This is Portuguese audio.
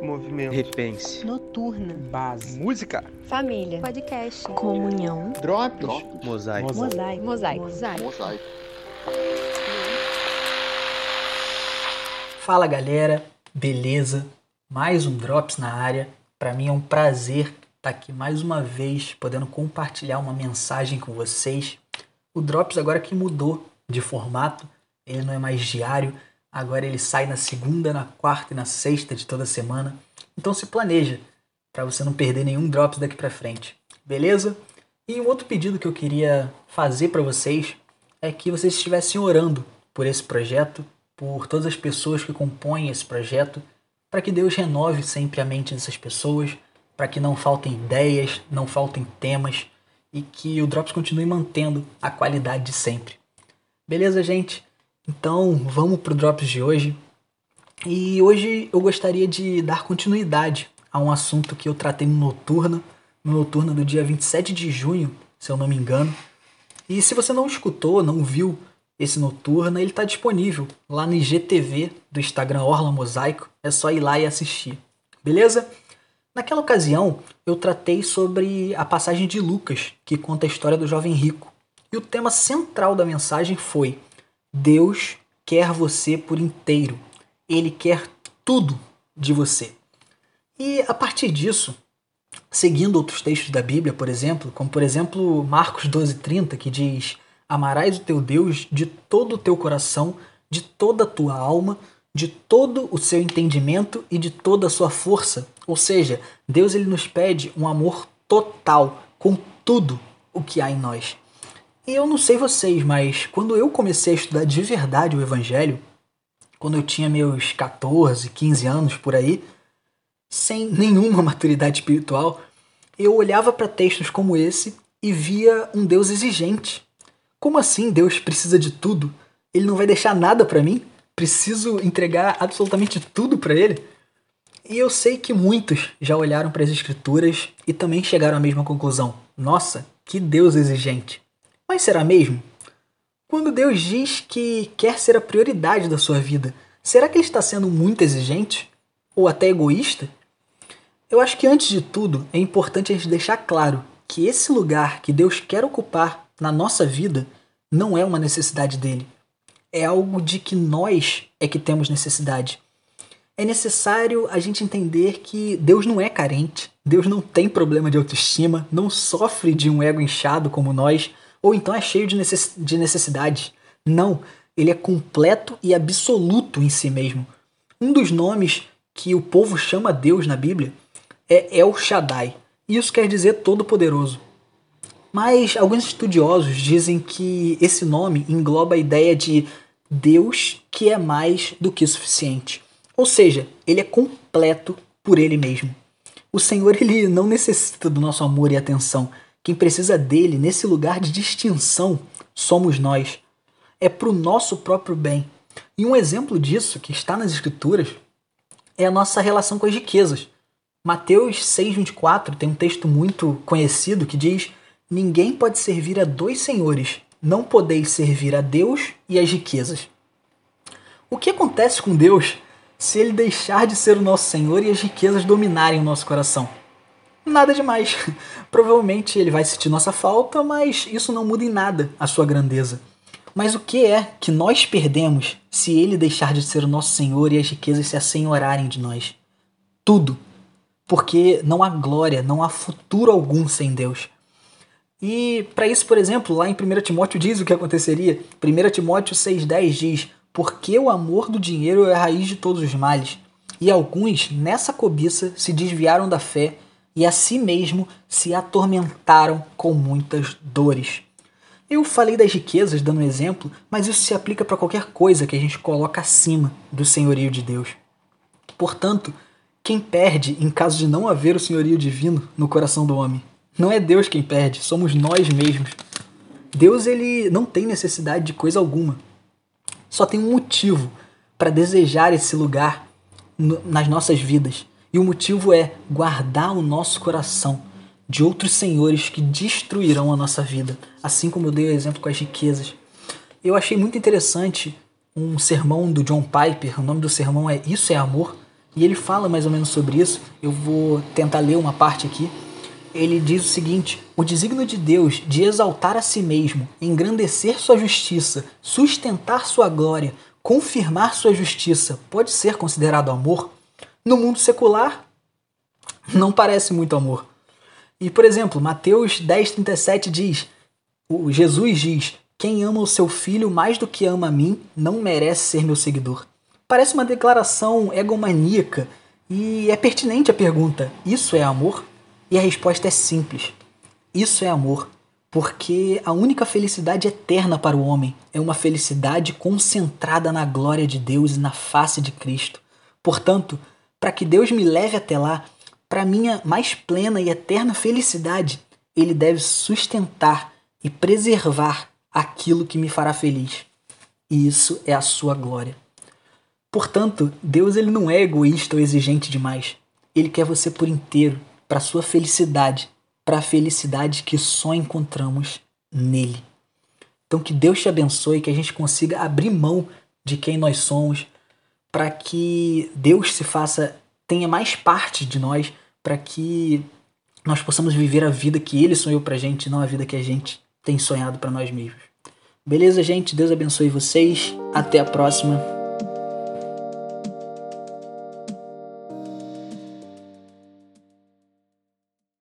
Movimento. Repense. Noturna. Base. Música. Família. Podcast. Comunhão. Drops. Mosaico. Mosaico. Mosaico. Mosaico. Fala galera, beleza? Mais um Drops na área. Para mim é um prazer estar aqui mais uma vez, podendo compartilhar uma mensagem com vocês. O Drops agora que mudou de formato, ele não é mais diário, agora ele sai na segunda, na quarta e na sexta de toda semana. Então se planeja para você não perder nenhum Drops daqui para frente, beleza? E um outro pedido que eu queria fazer para vocês é que vocês estivessem orando por esse projeto, por todas as pessoas que compõem esse projeto, para que Deus renove sempre a mente dessas pessoas, para que não faltem ideias, não faltem temas e que o Drops continue mantendo a qualidade de sempre. Beleza, gente? Então vamos pro Drops de hoje. E hoje eu gostaria de dar continuidade a um assunto que eu tratei no Noturna, no Noturna do dia 27 de junho, se eu não me engano. E se você não escutou, não viu esse Noturna, ele está disponível lá no IGTV do Instagram Orla Mosaico. É só ir lá e assistir. Beleza? Naquela ocasião, eu tratei sobre a passagem de Lucas, que conta a história do jovem rico. E o tema central da mensagem foi: Deus quer você por inteiro. Ele quer tudo de você. E a partir disso, seguindo outros textos da Bíblia, por exemplo, como por exemplo Marcos 12:30, que diz: Amarás o teu Deus de todo o teu coração, de toda a tua alma, de todo o seu entendimento e de toda a sua força. Ou seja, Deus ele nos pede um amor total com tudo o que há em nós. E eu não sei vocês, mas quando eu comecei a estudar de verdade o Evangelho, quando eu tinha meus 14, 15 anos por aí, sem nenhuma maturidade espiritual, eu olhava para textos como esse e via um Deus exigente. Como assim Deus precisa de tudo? Ele não vai deixar nada para mim? Preciso entregar absolutamente tudo para ele? E eu sei que muitos já olharam para as escrituras e também chegaram à mesma conclusão. Nossa, que Deus exigente. Mas será mesmo? Quando Deus diz que quer ser a prioridade da sua vida, será que ele está sendo muito exigente? Ou até egoísta? Eu acho que antes de tudo é importante a gente deixar claro que esse lugar que Deus quer ocupar na nossa vida não é uma necessidade dele. É algo de que nós é que temos necessidade. É necessário a gente entender que Deus não é carente, Deus não tem problema de autoestima, não sofre de um ego inchado como nós, ou então é cheio de, necess de necessidades. Não, ele é completo e absoluto em si mesmo. Um dos nomes que o povo chama Deus na Bíblia é El Shaddai. Isso quer dizer todo-poderoso. Mas alguns estudiosos dizem que esse nome engloba a ideia de Deus que é mais do que suficiente. Ou seja, ele é completo por ele mesmo. O Senhor ele não necessita do nosso amor e atenção. Quem precisa dele nesse lugar de distinção somos nós. É para o nosso próprio bem. E um exemplo disso que está nas Escrituras é a nossa relação com as riquezas. Mateus 6,24 tem um texto muito conhecido que diz: Ninguém pode servir a dois senhores, não podeis servir a Deus e as riquezas. O que acontece com Deus se ele deixar de ser o nosso Senhor e as riquezas dominarem o nosso coração? Nada demais. Provavelmente ele vai sentir nossa falta, mas isso não muda em nada a sua grandeza. Mas o que é que nós perdemos se ele deixar de ser o nosso Senhor e as riquezas se assenhorarem de nós? Tudo. Porque não há glória, não há futuro algum sem Deus. E para isso, por exemplo, lá em 1 Timóteo diz o que aconteceria. 1 Timóteo 6,10 diz: Porque o amor do dinheiro é a raiz de todos os males. E alguns, nessa cobiça, se desviaram da fé e a si mesmo se atormentaram com muitas dores. Eu falei das riquezas dando um exemplo, mas isso se aplica para qualquer coisa que a gente coloca acima do senhorio de Deus. Portanto, quem perde em caso de não haver o senhorio divino no coração do homem? Não é Deus quem perde, somos nós mesmos. Deus ele não tem necessidade de coisa alguma. Só tem um motivo para desejar esse lugar nas nossas vidas. E o motivo é guardar o nosso coração de outros senhores que destruirão a nossa vida, assim como eu dei o exemplo com as riquezas. Eu achei muito interessante um sermão do John Piper, o nome do sermão é Isso é Amor, E ele fala mais ou menos sobre isso. Eu vou tentar ler uma parte aqui. Ele diz o seguinte: O desígnio de Deus de exaltar a si mesmo, engrandecer sua justiça, sustentar sua glória, confirmar sua justiça, pode ser considerado amor? No mundo secular, não parece muito amor. E, por exemplo, Mateus 10,37 diz: o Jesus diz: Quem ama o seu filho mais do que ama a mim, não merece ser meu seguidor. Parece uma declaração egomaníaca e é pertinente a pergunta: Isso é amor? E a resposta é simples: Isso é amor. Porque a única felicidade eterna para o homem é uma felicidade concentrada na glória de Deus e na face de Cristo. Portanto, para que Deus me leve até lá, para minha mais plena e eterna felicidade, ele deve sustentar e preservar aquilo que me fará feliz. E isso é a sua glória. Portanto, Deus ele não é egoísta ou exigente demais. Ele quer você por inteiro, para sua felicidade, para a felicidade que só encontramos nele. Então que Deus te abençoe, que a gente consiga abrir mão de quem nós somos, para que Deus se faça tenha mais parte de nós para que nós possamos viver a vida que Ele sonhou para gente, não a vida que a gente tem sonhado para nós mesmos. Beleza, gente? Deus abençoe vocês. Até a próxima.